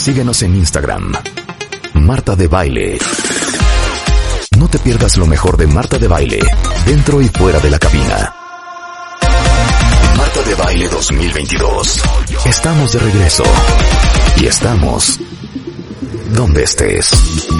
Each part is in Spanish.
Síguenos en Instagram. Marta de Baile. No te pierdas lo mejor de Marta de Baile, dentro y fuera de la cabina. Marta de Baile 2022. Estamos de regreso. Y estamos donde estés.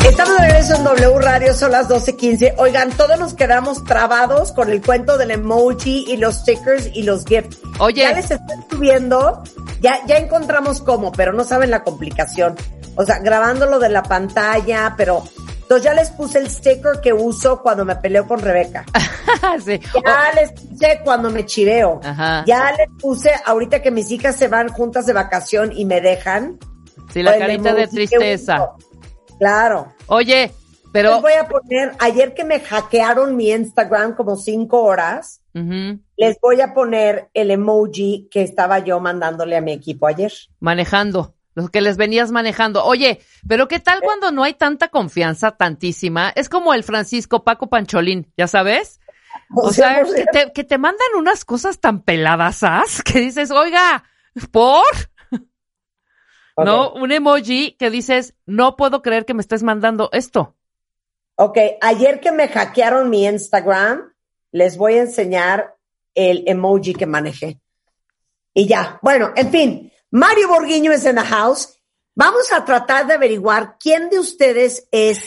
Estamos de regreso en W Radio, son las 12.15. Oigan, todos nos quedamos trabados con el cuento del emoji y los stickers y los gifts. Oye. Ya les estoy subiendo, ya, ya encontramos cómo, pero no saben la complicación. O sea, grabándolo de la pantalla, pero... Entonces ya les puse el sticker que uso cuando me peleo con Rebeca. sí. Ya les puse cuando me chiveo. Ajá. Ya les puse ahorita que mis hijas se van juntas de vacación y me dejan. Sí, la carita de tristeza. Claro. Oye, pero... Les voy a poner, ayer que me hackearon mi Instagram como cinco horas. Les voy a poner el emoji que estaba yo mandándole a mi equipo ayer. manejando, lo que les venías manejando. Oye, pero ¿qué tal cuando no hay tanta confianza, tantísima? Es como el Francisco Paco Pancholín, ¿ya sabes? O sea, que te, que te mandan unas cosas tan peladas, ¿as? Que dices, oiga, ¿por? ¿No? Un emoji que dices, no puedo creer que me estés mandando esto. Ok, ayer que me hackearon mi Instagram, les voy a enseñar el emoji que manejé. Y ya, bueno, en fin, Mario Borguiño es en the house. Vamos a tratar de averiguar quién de ustedes es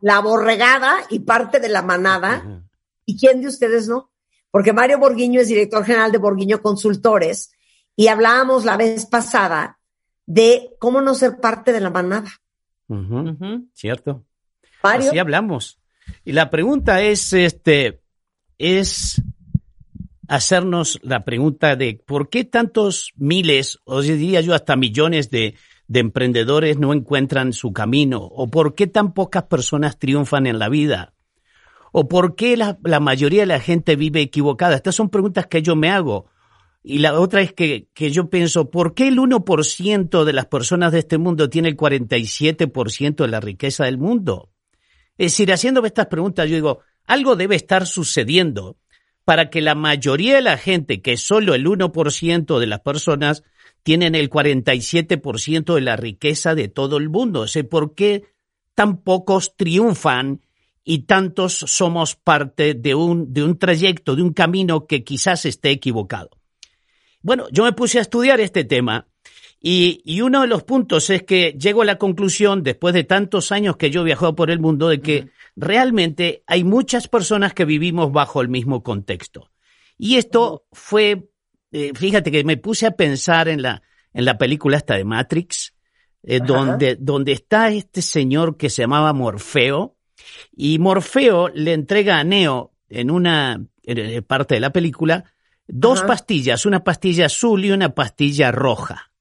la borregada y parte de la manada y quién de ustedes no. Porque Mario Borguiño es director general de Borguiño Consultores y hablábamos la vez pasada de cómo no ser parte de la manada. Cierto. Mario. Así hablamos. Y la pregunta es, este, es hacernos la pregunta de por qué tantos miles, o diría yo hasta millones de, de emprendedores no encuentran su camino, o por qué tan pocas personas triunfan en la vida, o por qué la, la mayoría de la gente vive equivocada. Estas son preguntas que yo me hago. Y la otra es que, que yo pienso, ¿por qué el 1% de las personas de este mundo tiene el 47% de la riqueza del mundo? Es decir, haciéndome estas preguntas, yo digo, algo debe estar sucediendo para que la mayoría de la gente, que es solo el 1% de las personas, tienen el 47% de la riqueza de todo el mundo. O sea, ¿por qué tan pocos triunfan y tantos somos parte de un, de un trayecto, de un camino que quizás esté equivocado? Bueno, yo me puse a estudiar este tema y, y, uno de los puntos es que llego a la conclusión, después de tantos años que yo he viajado por el mundo, de que realmente hay muchas personas que vivimos bajo el mismo contexto. Y esto fue, eh, fíjate que me puse a pensar en la, en la película esta de Matrix, eh, donde, donde está este señor que se llamaba Morfeo, y Morfeo le entrega a Neo en una en parte de la película dos Ajá. pastillas, una pastilla azul y una pastilla roja.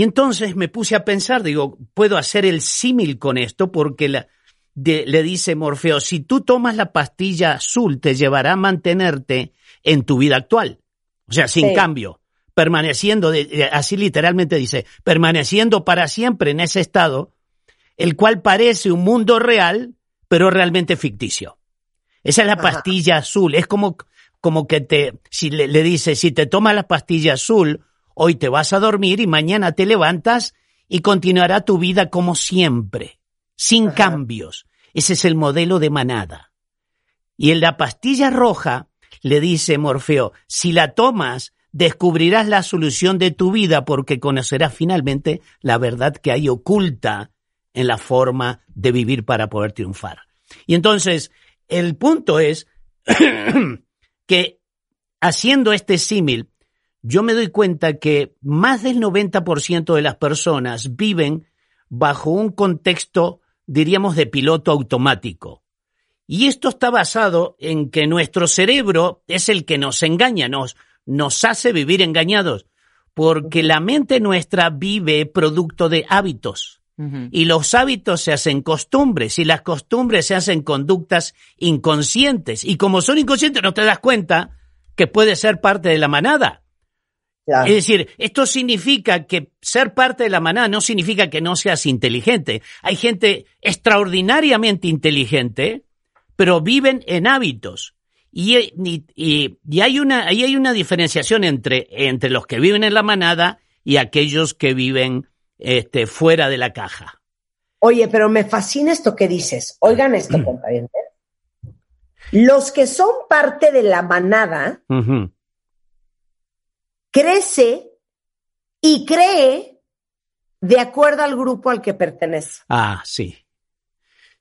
Y entonces me puse a pensar, digo, puedo hacer el símil con esto porque la, de- le dice Morfeo, si tú tomas la pastilla azul te llevará a mantenerte en tu vida actual. O sea, sin Sí. cambio, permaneciendo, de- de- así literalmente dice, permaneciendo para siempre en ese estado, el cual parece un mundo real, pero realmente ficticio. Esa es la Ajá. pastilla azul. Es como, como que te, si le, le dice, si te tomas la pastilla azul, hoy te vas a dormir y mañana te levantas y continuará tu vida como siempre, sin Ajá. cambios. Ese es el modelo de manada. Y en la pastilla roja le dice Morfeo, si la tomas, descubrirás la solución de tu vida porque conocerás finalmente la verdad que hay oculta en la forma de vivir para poder triunfar. Y entonces, el punto es que haciendo este símil, yo me doy cuenta que más del 90% de las personas viven bajo un contexto, diríamos, de piloto automático. Y esto está basado en que nuestro cerebro es el que nos engaña, nos, nos hace vivir engañados, porque la mente nuestra vive producto de hábitos. Y los hábitos se hacen costumbres y las costumbres se hacen conductas inconscientes. Y como son inconscientes no te das cuenta que puede ser parte de la manada. Claro. Es decir, esto significa que ser parte de la manada no significa que no seas inteligente. Hay gente extraordinariamente inteligente, pero viven en hábitos. Y, y- y- y hay una, ahí hay una diferenciación entre, entre los que viven en la manada y aquellos que viven este, fuera de la caja. Oye, pero me fascina esto que dices. Oigan esto, compañeros. Los que son parte de la manada. Crece y cree de acuerdo al grupo al que pertenece. Ah, sí.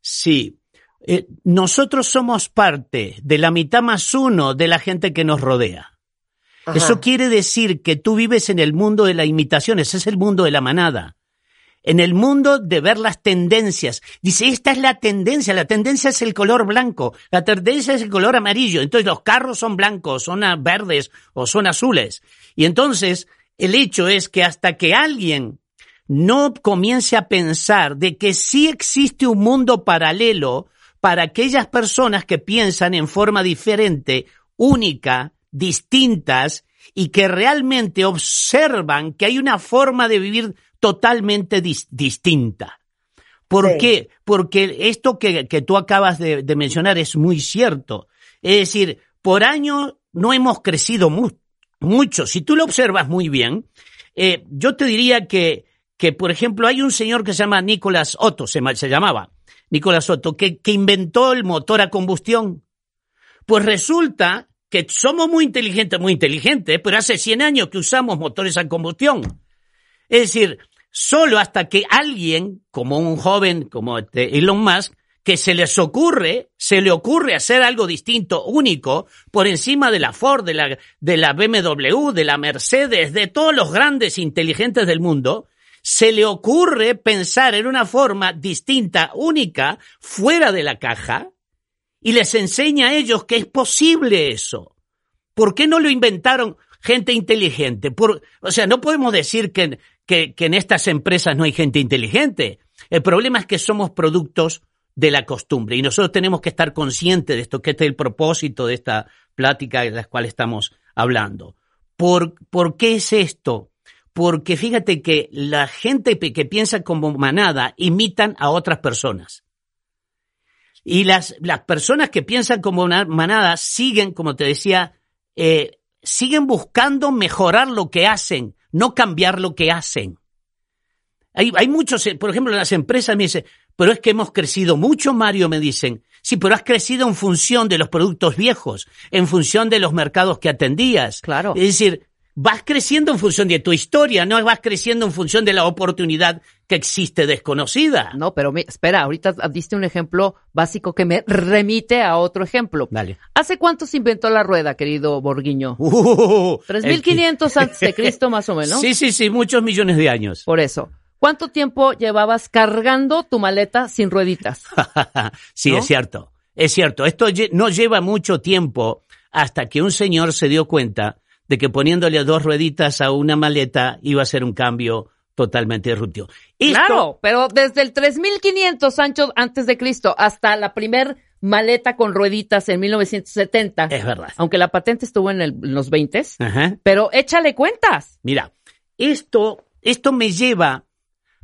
Sí. Eh, nosotros somos parte de la mitad más uno de la gente que nos rodea. Ajá. Eso quiere decir que tú vives en el mundo de la imitación, ese es el mundo de la manada. En el mundo de ver las tendencias. Dice, esta es la tendencia, la tendencia es el color blanco, la tendencia es el color amarillo. Entonces los carros son blancos, son verdes o son azules. Y entonces el hecho es que hasta que alguien no comience a pensar de que sí existe un mundo paralelo para aquellas personas que piensan en forma diferente, única, distintas y que realmente observan que hay una forma de vivir totalmente dis- distinta. ¿Por Sí. qué? Porque esto que, que tú acabas de, de mencionar es muy cierto. Es decir, por año no hemos crecido mu- mucho. Si tú lo observas muy bien, eh, yo te diría que, que, por ejemplo, hay un señor que se llama Nicolás Otto, se, se llamaba Nicolás Otto, que, que inventó el motor a combustión. Pues resulta que somos muy inteligentes, muy inteligentes, pero hace 100 años que usamos motores a combustión. Es decir, solo hasta que alguien, como un joven como este Elon Musk, que se les ocurre, se le ocurre hacer algo distinto, único, por encima de la Ford, de la, BMW, de la Mercedes, de todos los grandes inteligentes del mundo, se le ocurre pensar en una forma distinta, única, fuera de la caja, y les enseña a ellos que es posible eso. ¿Por qué no lo inventaron gente inteligente? O sea, no podemos decir que en estas empresas no hay gente inteligente. El problema es que somos productos de la costumbre y nosotros tenemos que estar conscientes de esto, que este es el propósito de esta plática de la cual estamos hablando. ¿Por, ¿Por qué es esto? Porque fíjate que la gente que piensa como manada imitan a otras personas. Y las, las personas que piensan como una manada siguen, como te decía, eh, siguen buscando mejorar lo que hacen, no cambiar lo que hacen. Hay, hay muchos, eh, por ejemplo, las empresas me dicen, pero es que hemos crecido mucho, Mario, me dicen. Sí, pero has crecido en función de los productos viejos, en función de los mercados que atendías. Claro. Es decir, vas creciendo en función de tu historia, no vas creciendo en función de la oportunidad que existe desconocida. No, pero espera, ahorita diste un ejemplo básico que me remite a otro ejemplo. Dale. ¿Hace cuánto se inventó la rueda, querido Borguiño? Uh, 3500 antes de Cristo más o menos. Sí, sí, sí, muchos millones de años. Por eso. ¿Cuánto tiempo llevabas cargando tu maleta sin rueditas? sí, ¿No? es cierto. Es cierto. Esto no lleva mucho tiempo hasta que un señor se dio cuenta de que poniéndole dos rueditas a una maleta iba a ser un cambio totalmente disruptivo. Claro, pero desde el 3500 Sancho antes de Cristo hasta la primer maleta con rueditas en 1970. Es verdad. Aunque la patente estuvo en, el- en los 20 Ajá. pero échale cuentas. Mira, esto, esto me lleva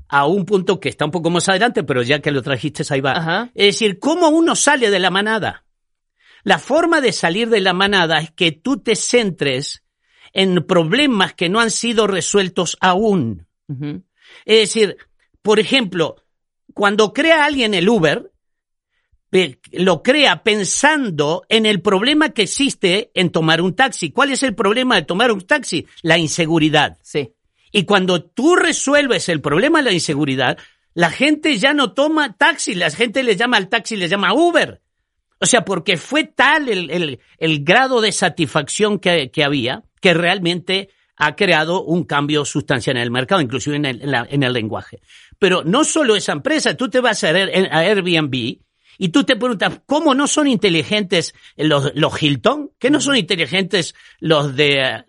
a un punto que está un poco más adelante, pero ya que lo trajiste, ahí va. Ajá. Es decir, ¿cómo uno sale de la manada? La forma de salir de la manada es que tú te centres en problemas que no han sido resueltos aún. Es decir, por ejemplo, cuando crea alguien el Uber, lo crea pensando en el problema que existe en tomar un taxi. ¿Cuál es el problema de tomar un taxi? La inseguridad. Sí. Y cuando tú resuelves el problema de la inseguridad, la gente ya no toma taxi, la gente le llama al taxi, le llama Uber. O sea, porque fue tal el, el- grado de satisfacción que, que había que realmente ha creado un cambio sustancial en el mercado, inclusive en el, en el lenguaje. Pero no solo esa empresa, tú te vas a, a Airbnb y tú te preguntas, ¿cómo no son inteligentes los, los Hilton? ¿Qué no son inteligentes los de...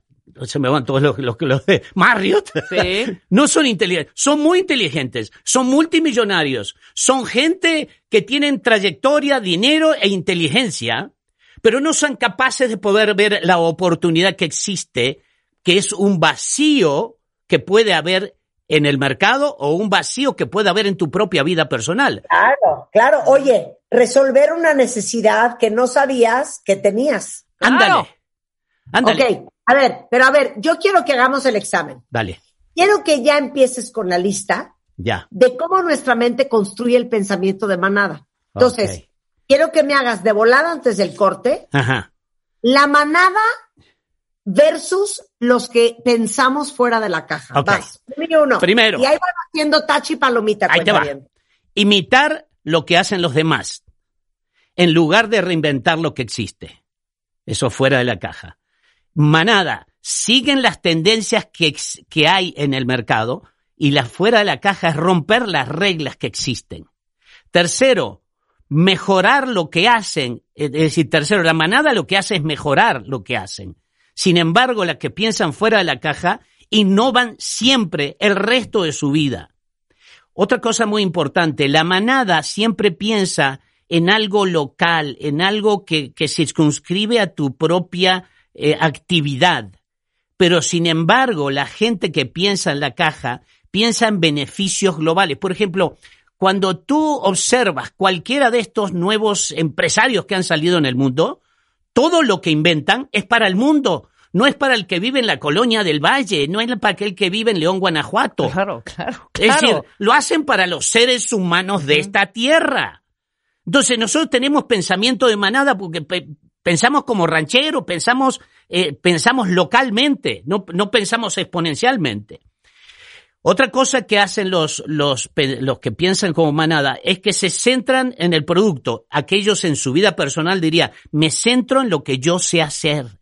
Se me van todos los, los, los de Marriott. Sí. No son inteligentes, son muy inteligentes, son multimillonarios, son gente que tienen trayectoria, dinero e inteligencia, pero no son capaces de poder ver la oportunidad que existe, que es un vacío que puede haber en el mercado o un vacío que puede haber en tu propia vida personal. Claro, claro. Oye, resolver una necesidad que no sabías que tenías. Claro. Ándale. Ándale. A ver, pero a ver, yo quiero que hagamos el examen. Dale. quiero que ya empieces con la lista Ya. de cómo nuestra mente construye el pensamiento de manada. Entonces, quiero que me hagas de volada antes del corte Ajá. la manada versus los que pensamos fuera de la caja. Vas, y uno. Primero. Y ahí van haciendo tachi palomita. Ahí te va. cuentaviente. Imitar lo que hacen los demás, en lugar de reinventar lo que existe. Eso fuera de la caja. Manada, siguen las tendencias que, hay en el mercado y la fuera de la caja es romper las reglas que existen. Tercero, mejorar lo que hacen. Es decir, tercero, la manada lo que hace es mejorar lo que hacen. Sin embargo, las que piensan fuera de la caja innovan siempre el resto de su vida. Otra cosa muy importante, la manada siempre piensa en algo local, en algo que, que circunscribe a tu propia eh, actividad. Pero sin embargo, la gente que piensa en la caja piensa en beneficios globales. Por ejemplo, cuando tú observas cualquiera de estos nuevos empresarios que han salido en el mundo, todo lo que inventan es para el mundo. No es para el que vive en la colonia del Valle, no es para aquel que vive en León, Guanajuato. Claro, claro, Es claro. decir, lo hacen para los seres humanos de esta tierra. Entonces nosotros tenemos pensamiento de manada porque pensamos como rancheros, pensamos, eh, pensamos localmente, no, no pensamos exponencialmente. Otra cosa que hacen los, los, los que piensan como manada es que se centran en el producto. Aquellos en su vida personal diría, me centro en lo que yo sé hacer.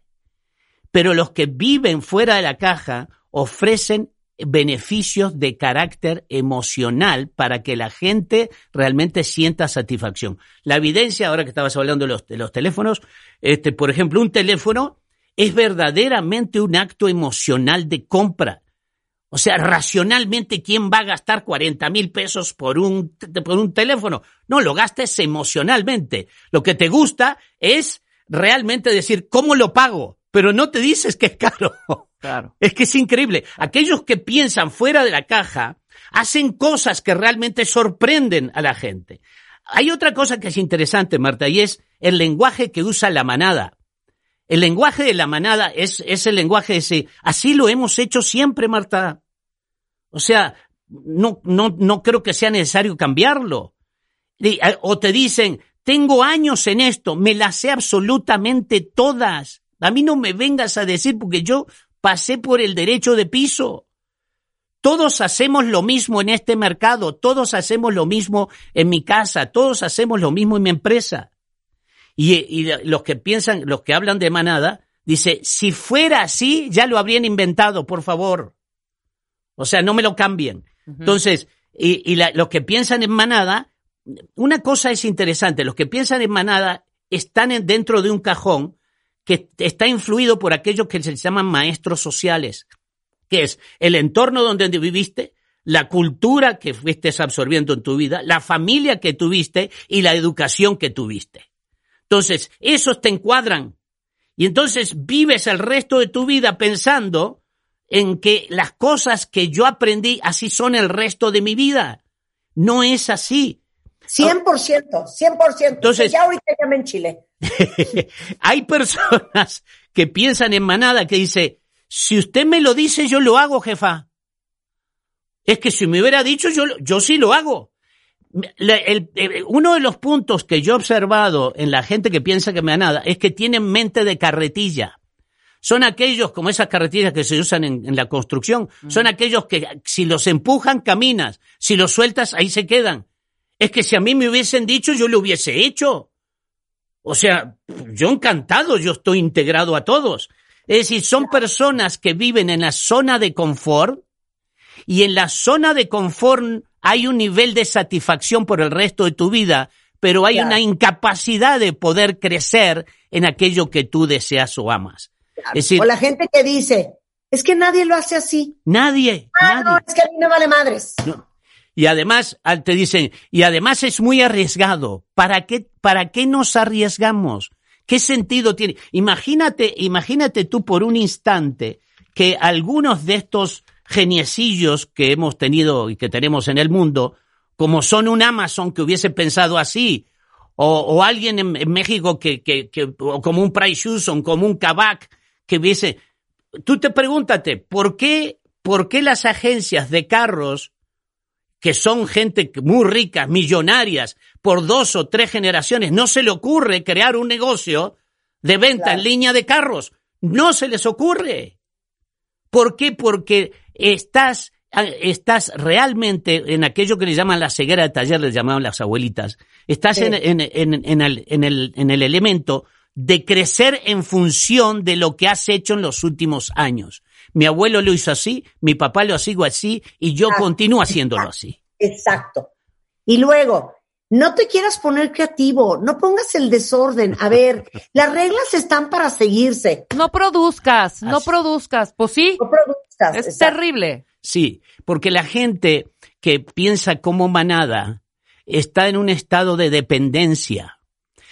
Pero los que viven fuera de la caja ofrecen beneficios de carácter emocional para que la gente realmente sienta satisfacción. La evidencia, ahora que estabas hablando de los, de los teléfonos, este, por ejemplo, un teléfono es verdaderamente un acto emocional de compra. O sea, racionalmente, ¿quién va a gastar 40 mil pesos por un, por un teléfono? No, lo gastas emocionalmente. Lo que te gusta es realmente decir, ¿cómo lo pago? Pero no te dices que es caro. Es que es increíble. Aquellos que piensan fuera de la caja hacen cosas que realmente sorprenden a la gente. Hay otra cosa que es interesante, Marta, y es el lenguaje que usa la manada. El lenguaje de la manada es, es el lenguaje ese. Así lo hemos hecho siempre, Marta. O sea, no, no, no creo que sea necesario cambiarlo. Eh, O te dicen, tengo años en esto, me las sé absolutamente todas. A mí no me vengas a decir porque yo pasé por el derecho de piso. Todos hacemos lo mismo en este mercado, todos hacemos lo mismo en mi casa, todos hacemos lo mismo en mi empresa. Y, y los que piensan, los que hablan de manada, dice, si fuera así, ya lo habrían inventado, por favor. O sea, no me lo cambien. Entonces, y, y la- los que piensan en manada, una cosa es interesante, los que piensan en manada están en- dentro de un cajón que está influido por aquellos que se llaman maestros sociales, que es el entorno donde viviste, la cultura que fuiste absorbiendo en tu vida, la familia que tuviste y la educación que tuviste. Entonces, esos te encuadran. Y entonces vives el resto de tu vida pensando en que las cosas que yo aprendí así son el resto de mi vida. No es así. 100%, 100%. Entonces- ya ahorita ya me enchilé. Hay personas que piensan en manada que dice, si usted me lo dice, yo lo hago, jefa. Es que si me hubiera dicho, yo, lo- yo sí lo hago. La- el- el- uno de los puntos que yo he observado en la gente que piensa que manada es que tienen mente de carretilla. Son aquellos, como esas carretillas que se usan en, en la construcción, son aquellos que si los empujan, caminas. Si los sueltas, ahí se quedan. Es que si a mí me hubiesen dicho, yo lo hubiese hecho. O sea, yo encantado, yo estoy integrado a todos. Es decir, son personas que viven en la zona de confort y en la zona de confort hay un nivel de satisfacción por el resto de tu vida, pero hay Claro. una incapacidad de poder crecer en aquello que tú deseas o amas. Es decir, O la gente que dice, es que nadie lo hace así. nadie, Ah, no, nadie. es que a mí me vale madres. No. Y además, ah, te dicen, y además es muy arriesgado. ¿Para qué, para qué nos arriesgamos? ¿Qué sentido tiene? Imagínate, imagínate tú por un instante que algunos de estos geniecillos que hemos tenido y que tenemos en el mundo, como son un Amazon que hubiese pensado así, o, alguien en, México que, que, que, o como un Price o como un Kavak, que hubiese, tú te pregúntate, ¿por qué ¿por qué las agencias de carros, que son gente muy rica, millonarias, por dos o tres generaciones, no se le ocurre crear un negocio de venta en línea de carros? No se les ocurre. ¿Por qué? Porque estás, estás realmente en aquello que le llaman la ceguera de taller, le llamaban las abuelitas. Estás en, en, en, en, el, en, el, en el elemento de crecer en función de lo que has hecho en los últimos años. Mi abuelo lo hizo así, mi papá lo sigo así y yo continúo haciéndolo así. Exacto. Y luego, no te quieras poner creativo, no pongas el desorden. A ver, las reglas están para seguirse. No produzcas, no produzcas. Pues sí, No produzcas. es exacto. terrible. Sí, porque la gente que piensa como manada está en un estado de dependencia.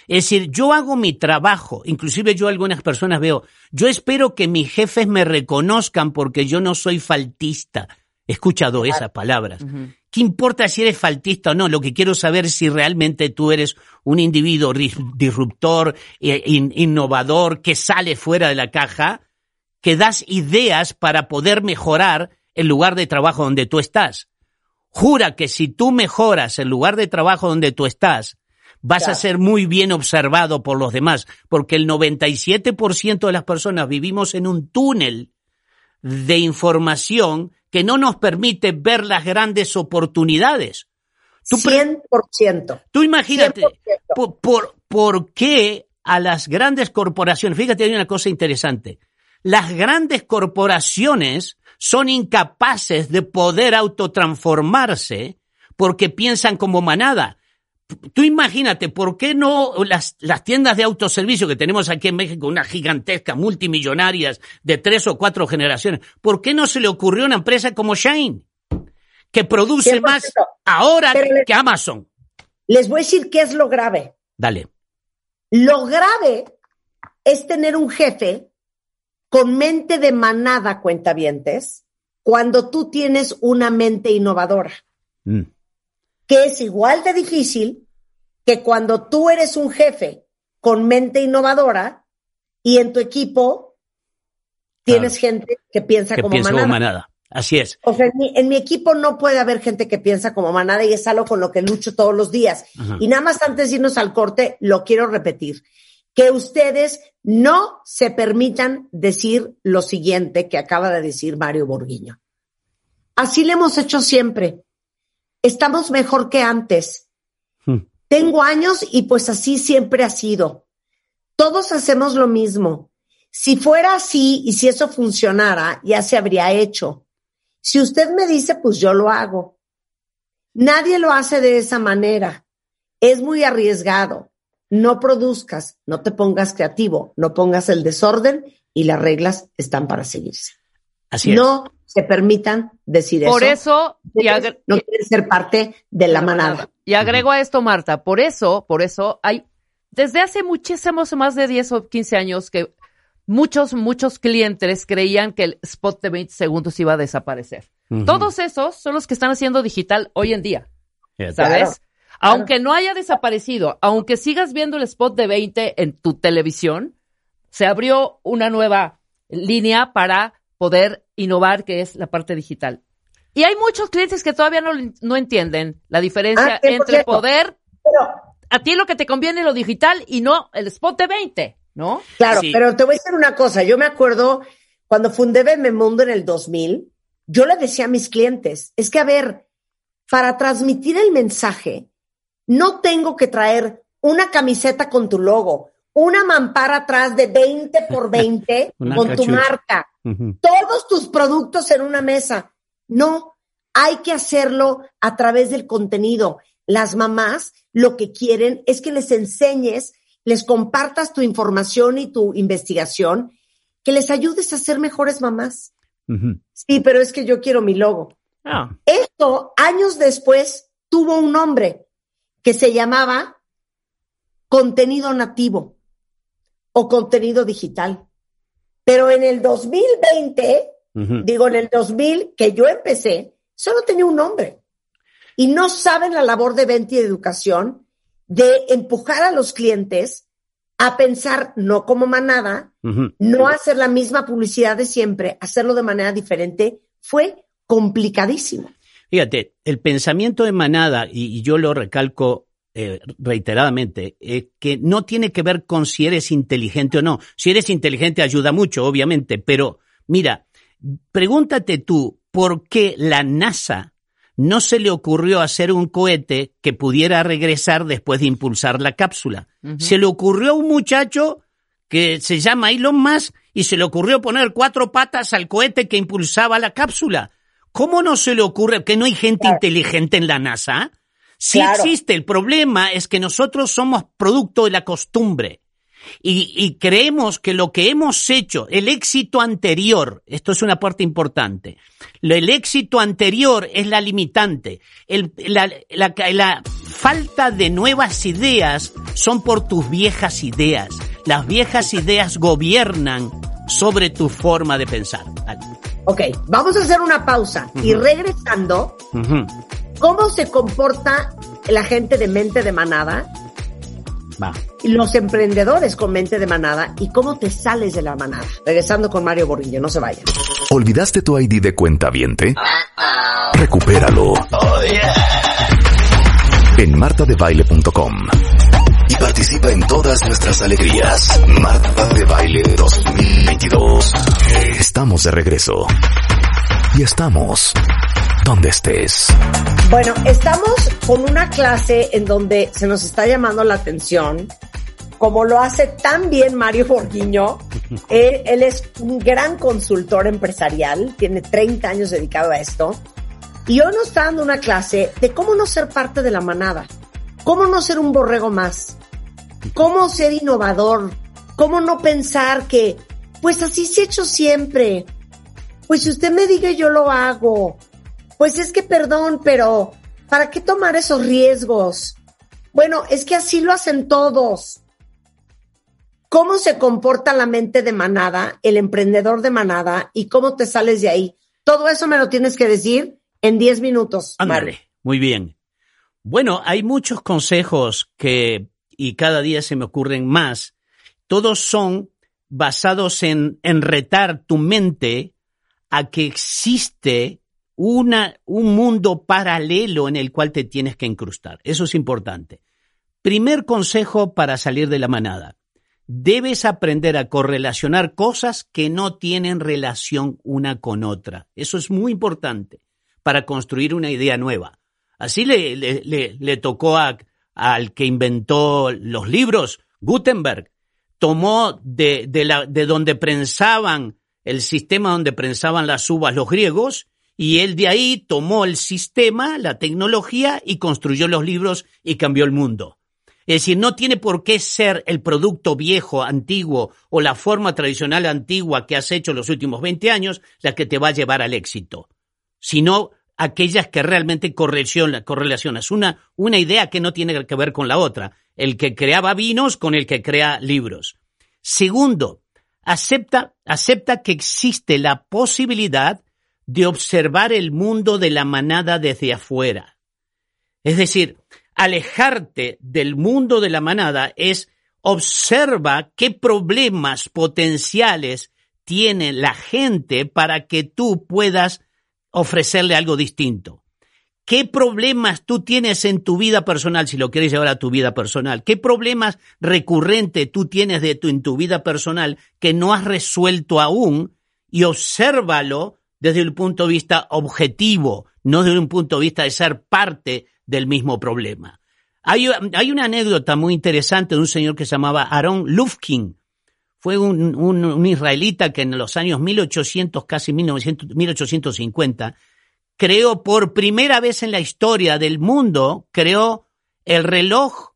Es decir, yo hago mi trabajo, inclusive yo algunas personas veo, yo espero que mis jefes me reconozcan porque yo no soy faltista. He escuchado esas palabras. ¿Qué importa si eres faltista o no? Lo que quiero saber es si realmente tú eres un individuo disruptor, in- innovador, que sale fuera de la caja, que das ideas para poder mejorar el lugar de trabajo donde tú estás. Jura que si tú mejoras el lugar de trabajo donde tú estás, vas a ser muy bien observado por los demás, porque el 97% de las personas vivimos en un túnel de información que no nos permite ver las grandes oportunidades. Tú pre- 100%. Tú imagínate, 100%. por, por, por qué a las grandes corporaciones, fíjate, hay una cosa interesante, las grandes corporaciones son incapaces de poder autotransformarse porque piensan como manada. Tú imagínate, ¿por qué no las, las tiendas de autoservicio que tenemos aquí en México, unas gigantescas, multimillonarias, de tres o cuatro generaciones, ¿por qué no se le ocurrió a una empresa como Shane? Que produce 100%. más ahora que Amazon. Les voy a decir qué es lo grave. Dale. Lo grave es tener un jefe con mente de manada, cuentavientes, cuando tú tienes una mente innovadora, Mm. que es igual de difícil que cuando tú eres un jefe con mente innovadora y en tu equipo tienes gente que piensa que como manada. como manada. Así es. O sea, en mi, en mi equipo no puede haber gente que piensa como manada y es algo con lo que lucho todos los días. Ajá. Y nada más antes de irnos al corte, lo quiero repetir. Que ustedes no se permitan decir lo siguiente que acaba de decir Mario Borguiño. Así le hemos hecho siempre. Estamos mejor que antes. Hmm. Tengo años y pues así siempre ha sido. Todos hacemos lo mismo. Si fuera así y si eso funcionara, ya se habría hecho. Si usted me dice, pues yo lo hago. Nadie lo hace de esa manera. Es muy arriesgado. No produzcas, no te pongas creativo, no pongas el desorden y las reglas están para seguirse. Así es. No se permitan decir Por eso. eso, y, Ustedes agre- no quieren ser parte de la manada. y agrego a esto, Marta, por eso, por eso hay, desde hace muchísimos, más de 10 o 15 años que muchos, muchos clientes creían que el spot de 20 segundos iba a desaparecer. Todos esos son los que están haciendo digital hoy en día. ¿sabes? Claro. Aunque no haya desaparecido, aunque sigas viendo el spot de 20 en tu televisión, se abrió una nueva línea para poder innovar, que es la parte digital. Y hay muchos clientes que todavía no, no entienden la diferencia Ah, 100%. entre poder, Pero, a ti lo que te conviene es lo digital y no el spot de 20, ¿no? claro, Sí. pero te voy a decir una cosa. Yo me acuerdo cuando fundé Bebemundo en el 2000, yo le decía a mis clientes, es que a ver, para transmitir el mensaje, no tengo que traer una camiseta con tu logo, una mampara atrás de 20 por 20 Una con tu cachucha. Todos tus productos en una mesa. No, hay que hacerlo a través del contenido. Las mamás lo que quieren es que les enseñes, les compartas tu información y tu investigación, que les ayudes a ser mejores mamás. Sí, pero es que yo quiero mi logo. Ah, Esto, años después, tuvo un nombre que se llamaba contenido nativo o contenido digital. Pero en el 2020, ujú. digo, en el 2000 que yo empecé, solo tenía un nombre. Y no saben la labor de venta y de educación de empujar a los clientes a pensar no como manada, no hacer la misma publicidad de siempre, hacerlo de manera diferente, fue complicadísimo. Fíjate, el pensamiento de manada, y, yo lo recalco eh, reiteradamente, eh, que no tiene que ver con si eres inteligente o no. Si eres inteligente ayuda mucho, obviamente, pero mira, pregúntate tú, ¿por qué la NASA no se le ocurrió hacer un cohete que pudiera regresar después de impulsar la cápsula? Se le ocurrió a un muchacho que se llama Elon Musk y se le ocurrió poner cuatro patas al cohete que impulsaba la cápsula. ¿Cómo no se le ocurre que no hay gente inteligente en la NASA? Sí existe, el problema es que nosotros somos producto de la costumbre. Y, creemos que lo que hemos hecho, el éxito anterior, esto es una parte importante, el éxito anterior es la limitante. la, la falta de nuevas ideas son por tus viejas ideas. Las viejas ideas gobiernan sobre tu forma de pensar. Ok, vamos a hacer una pausa y regresando, ¿cómo se comporta la gente de mente de manada? Va. Y los emprendedores con mente de manada y cómo te sales de la manada. Regresando con Mario Borrillo, no se vayan. ¿Olvidaste tu ID de cuenta viente? Recupéralo. Oh, en martadebaile.com y participa en todas nuestras alegrías. Marta de Baile 2022. Estamos de regreso. Y estamos donde estés. Bueno, estamos con una clase en donde se nos está llamando la atención, como lo hace tan bien Mario Borguiño. Él, él es un gran consultor empresarial, tiene 30 años dedicado a esto. Y hoy nos está dando una clase de cómo no ser parte de la manada, cómo no ser un borrego más, cómo ser innovador, cómo no pensar que, pues así se ha hecho siempre, pues si usted me diga yo lo hago, pues es que perdón, pero ¿para qué tomar esos riesgos? Bueno, es que así lo hacen todos. ¿Cómo se comporta la mente de manada, el emprendedor de manada y cómo te sales de ahí? Todo eso me lo tienes que decir en 10 minutos. Ándale, muy bien. Bueno, hay muchos consejos que, y cada día se me ocurren más, todos son basados en, en retar tu mente a que existe una, un mundo paralelo en el cual te tienes que incrustar. Eso es importante. Primer consejo para salir de la manada. Debes aprender a correlacionar cosas que no tienen relación una con otra. Eso es muy importante para construir una idea nueva. Así le, le, le, tocó a, al que inventó los libros, Gutenberg. Tomó de, de, la, de donde prensaban el sistema donde prensaban las uvas los griegos, y él de ahí tomó el sistema, la tecnología, y construyó los libros y cambió el mundo. Es decir, no tiene por qué ser el producto viejo, antiguo o la forma tradicional antigua que has hecho los últimos 20 años la que te va a llevar al éxito sino aquellas que realmente correlacionas. Una, una idea que no tiene que ver con la otra. El que creaba vinos con el que crea libros. Segundo, acepta, acepta que existe la posibilidad de observar el mundo de la manada desde afuera. Es decir, alejarte del mundo de la manada es observa qué problemas potenciales tiene la gente para que tú puedas ofrecerle algo distinto. ¿Qué problemas tú tienes en tu vida personal, si lo quieres llevar a tu vida personal? ¿Qué problemas recurrentes tú tienes de tu, en tu vida personal que no has resuelto aún? Y obsérvalo desde el punto de vista objetivo, no desde un punto de vista de ser parte del mismo problema. Hay, una anécdota muy interesante de un señor que se llamaba Aaron Lufkin, fue un, israelita que en los años 1800, casi 1850, creó por primera vez en la historia del mundo, creó el reloj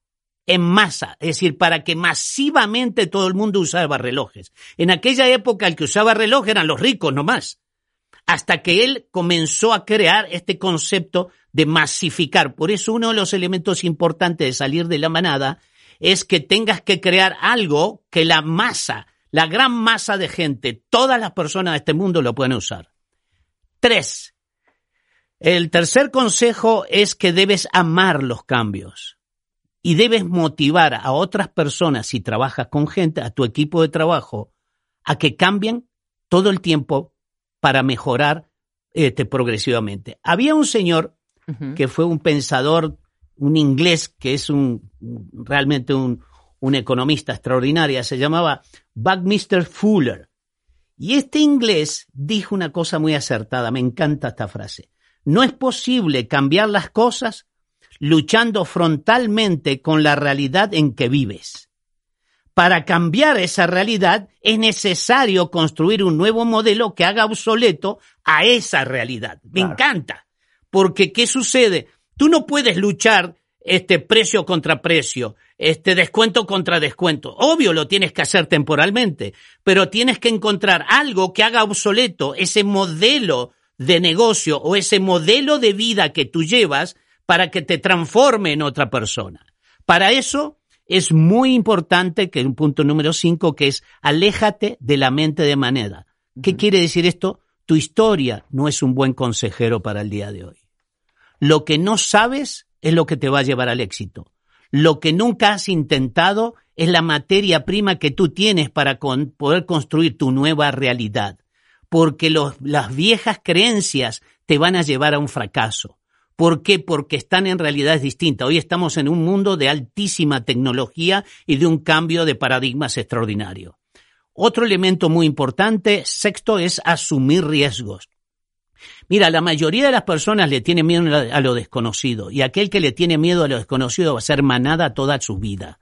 en masa, es decir, para que masivamente todo el mundo usaba relojes. En aquella época el que usaba reloj eran los ricos nomás, hasta que él comenzó a crear este concepto de masificar. Por eso uno de los elementos importantes de salir de la manada es que tengas que crear algo que la masa, la gran masa de gente, todas las personas de este mundo lo pueden usar. Tres, el tercer consejo es que debes amar los cambios y debes motivar a otras personas, si trabajas con gente, a tu equipo de trabajo, a que cambien todo el tiempo para mejorar este, progresivamente. Había un señor que fue un pensador, un inglés, que es un realmente un, un economista extraordinaria, se llamaba Buckminster Fuller. Y este inglés dijo una cosa muy acertada, me encanta esta frase. No es posible cambiar las cosas luchando frontalmente con la realidad en que vives. Para cambiar esa realidad es necesario construir un nuevo modelo que haga obsoleto a esa realidad. Me Claro. encanta. Porque, ¿qué sucede? Tú no puedes luchar este precio contra precio, este descuento contra descuento. Obvio lo tienes que hacer temporalmente, pero tienes que encontrar algo que haga obsoleto ese modelo de negocio o ese modelo de vida que tú llevas para que te transforme en otra persona. Para eso es muy importante que un punto número cinco que es aléjate de la mente de manera. ¿Qué quiere decir esto? Tu historia no es un buen consejero para el día de hoy. Lo que no sabes es lo que te va a llevar al éxito. Lo que nunca has intentado es la materia prima que tú tienes para con- poder construir tu nueva realidad. Porque los- las viejas creencias te van a llevar a un fracaso. ¿Por qué? Porque están en realidades distintas. Hoy estamos en un mundo de altísima tecnología y de un cambio de paradigmas extraordinario. Otro elemento muy importante, sexto, es asumir riesgos. Mira, la mayoría de las personas le tiene miedo a lo- a lo desconocido y aquel que le tiene miedo a lo desconocido va a ser manada toda su vida.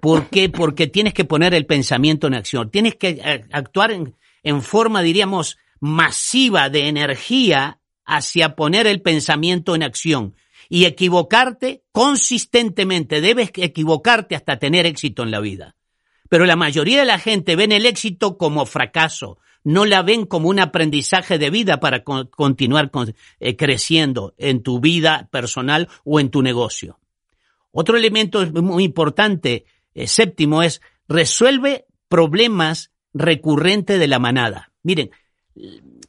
¿Por qué? Porque tienes que poner el pensamiento en acción, tienes que eh, actuar en, en forma, diríamos, masiva de energía hacia poner el pensamiento en acción y equivocarte consistentemente. Debes equivocarte hasta tener éxito en la vida. Pero la mayoría de la gente ven el éxito como fracaso, no la ven como un aprendizaje de vida para con- continuar con- eh, creciendo en tu vida personal o en tu negocio. Otro elemento muy importante, eh, séptimo, es resuelve problemas recurrentes de la manada. Miren,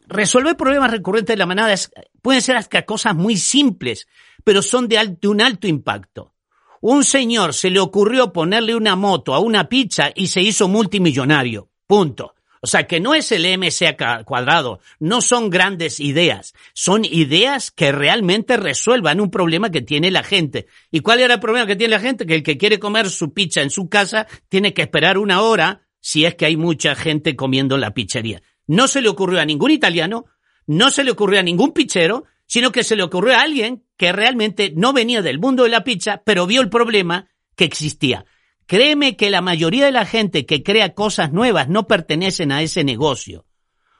resolver problemas recurrentes de la manada pueden ser hasta cosas muy simples, pero son de, al- de un alto impacto. Un señor se le ocurrió ponerle una moto a una pizza y se hizo multimillonario. Punto. O sea que no es el MC cuadrado, no son grandes ideas, son ideas que realmente resuelvan un problema que tiene la gente. ¿Y cuál era el problema que tiene la gente? Que el que quiere comer su pizza en su casa tiene que esperar una hora si es que hay mucha gente comiendo en la pizzería. No se le ocurrió a ningún italiano, no se le ocurrió a ningún pizzero, sino que se le ocurrió a alguien que realmente no venía del mundo de la pizza, pero vio el problema que existía. Créeme que la mayoría de la gente que crea cosas nuevas no pertenecen a ese negocio.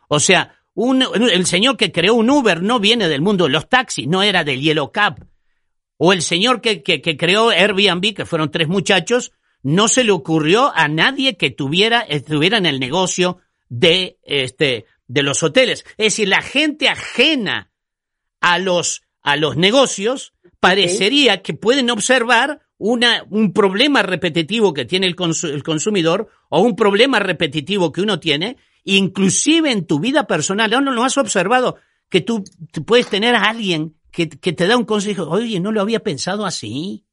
O sea, el señor que creó un Uber no viene del mundo de los taxis, no era del Yellow Cab. O el señor que, que, que creó Airbnb, que fueron tres muchachos, no se le ocurrió a nadie que tuviera, estuviera en el negocio de, este, de los hoteles. Es decir, la gente ajena a los, a los negocios parecería que pueden observar una, un problema repetitivo que tiene el, el consumidor o un problema repetitivo que uno tiene, inclusive en tu vida personal. ¿No, no lo has observado? Que tú, tú puedes tener a alguien que, que te da un consejo. Oye, no lo había pensado así.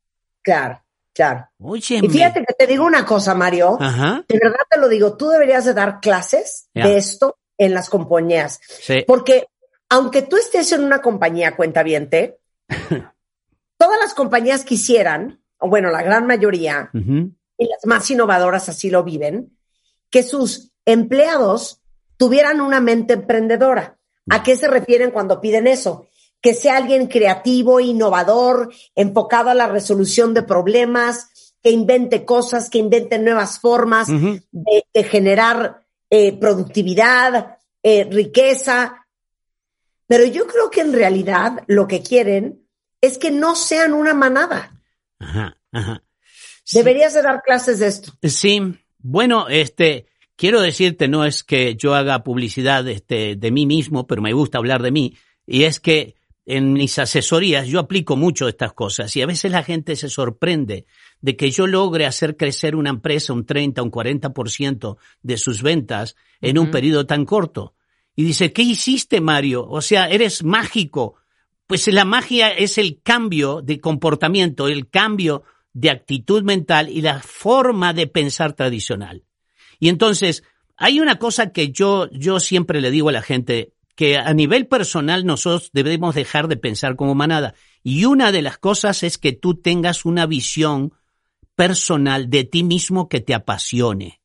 Claro, claro. Y fíjate que te digo una cosa, Mario. Ajá. De verdad te lo digo, tú deberías de dar clases de esto en las compañías. Sí. Porque aunque tú estés en una compañía cuentaviente, todas las compañías quisieran, o bueno, la gran mayoría, y las más innovadoras así lo viven, que sus empleados tuvieran una mente emprendedora. ¿A qué se refieren cuando piden eso? Que sea alguien creativo, innovador, enfocado a la resolución de problemas, que invente cosas, que invente nuevas formas de, de generar eh, productividad, eh, riqueza. Pero yo creo que en realidad lo que quieren es que no sean una manada. Ajá, ajá. Sí. Deberías de dar clases de esto. Sí, bueno, este, quiero decirte, no es que yo haga publicidad este, de mí mismo, pero me gusta hablar de mí, y es que en mis asesorías yo aplico mucho estas cosas y a veces la gente se sorprende de que yo logre hacer crecer una empresa un 30, un 40% de sus ventas en un periodo tan corto. Y dice, ¿qué hiciste, Mario? O sea, eres mágico. Pues la magia es el cambio de comportamiento, el cambio de actitud mental y la forma de pensar tradicional. Y entonces, hay una cosa que yo, yo siempre le digo a la gente que a nivel personal nosotros debemos dejar de pensar como manada. Y una de las cosas es que tú tengas una visión personal de ti mismo que te apasione.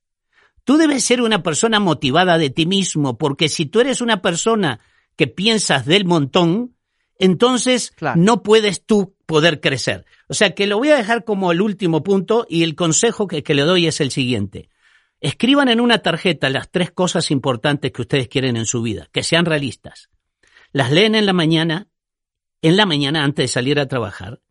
Tú debes ser una persona motivada de ti mismo, porque si tú eres una persona que piensas del montón, entonces no puedes tú poder crecer. O sea que lo voy a dejar como el último punto y el consejo que, que le doy es el siguiente. Escriban en una tarjeta las tres cosas importantes que ustedes quieren en su vida, que sean realistas. Las leen en la mañana, en la mañana antes de salir a trabajar,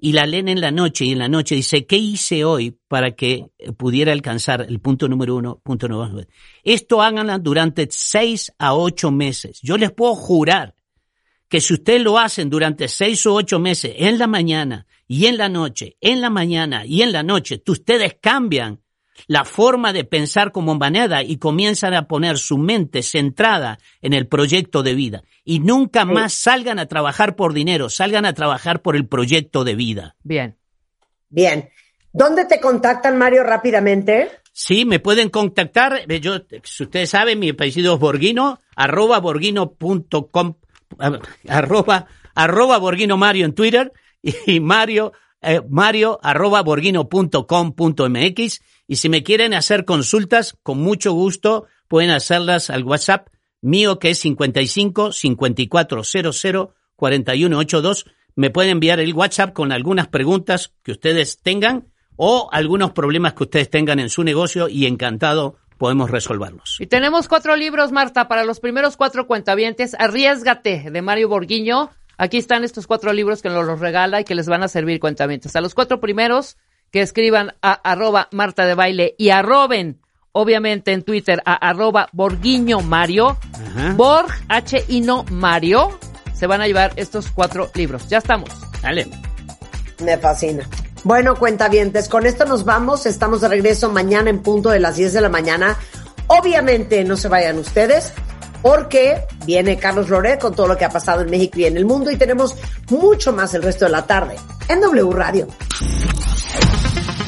y la leen en la noche, y en la noche dice, ¿qué hice hoy para que pudiera alcanzar el punto número uno, punto número dos? Esto háganlo durante seis a ocho meses. Yo les puedo jurar que si ustedes lo hacen durante seis o ocho meses, en la mañana y en la noche, en la mañana y en la noche, ustedes cambian la forma de pensar como manera y comienzan a poner su mente centrada en el proyecto de vida. Y nunca más salgan a trabajar por dinero, salgan a trabajar por el proyecto de vida. Bien. Bien. ¿Dónde te contactan, Mario, rápidamente? Sí, me pueden contactar. Yo, si ustedes saben, mi apellido es Borguino, arroba borguino.com, arroba, arroba borguino Mario en Twitter y Mario, eh, mario arroba borguino.com.mx y si me quieren hacer consultas, con mucho gusto pueden hacerlas al WhatsApp mío que es 55 5400 4182. Me pueden enviar el WhatsApp con algunas preguntas que ustedes tengan o algunos problemas que ustedes tengan en su negocio y encantado podemos resolverlos. Y tenemos cuatro libros, Marta, para los primeros cuatro cuentavientes. Arriesgate, de Mario Borguiño. Aquí están estos cuatro libros que nos los regala y que les van a servir cuentavientes. A los cuatro primeros que escriban a arroba Marta de Baile y arroben, obviamente en Twitter, a arroba Borguiño Mario, Borg H y no Mario, se van a llevar estos cuatro libros. Ya estamos. Dale. Me fascina. Bueno, cuentavientes, con esto nos vamos. Estamos de regreso mañana en punto de las 10 de la mañana. Obviamente no se vayan ustedes porque viene Carlos Loret con todo lo que ha pasado en México y en el mundo y tenemos mucho más el resto de la tarde en W Radio.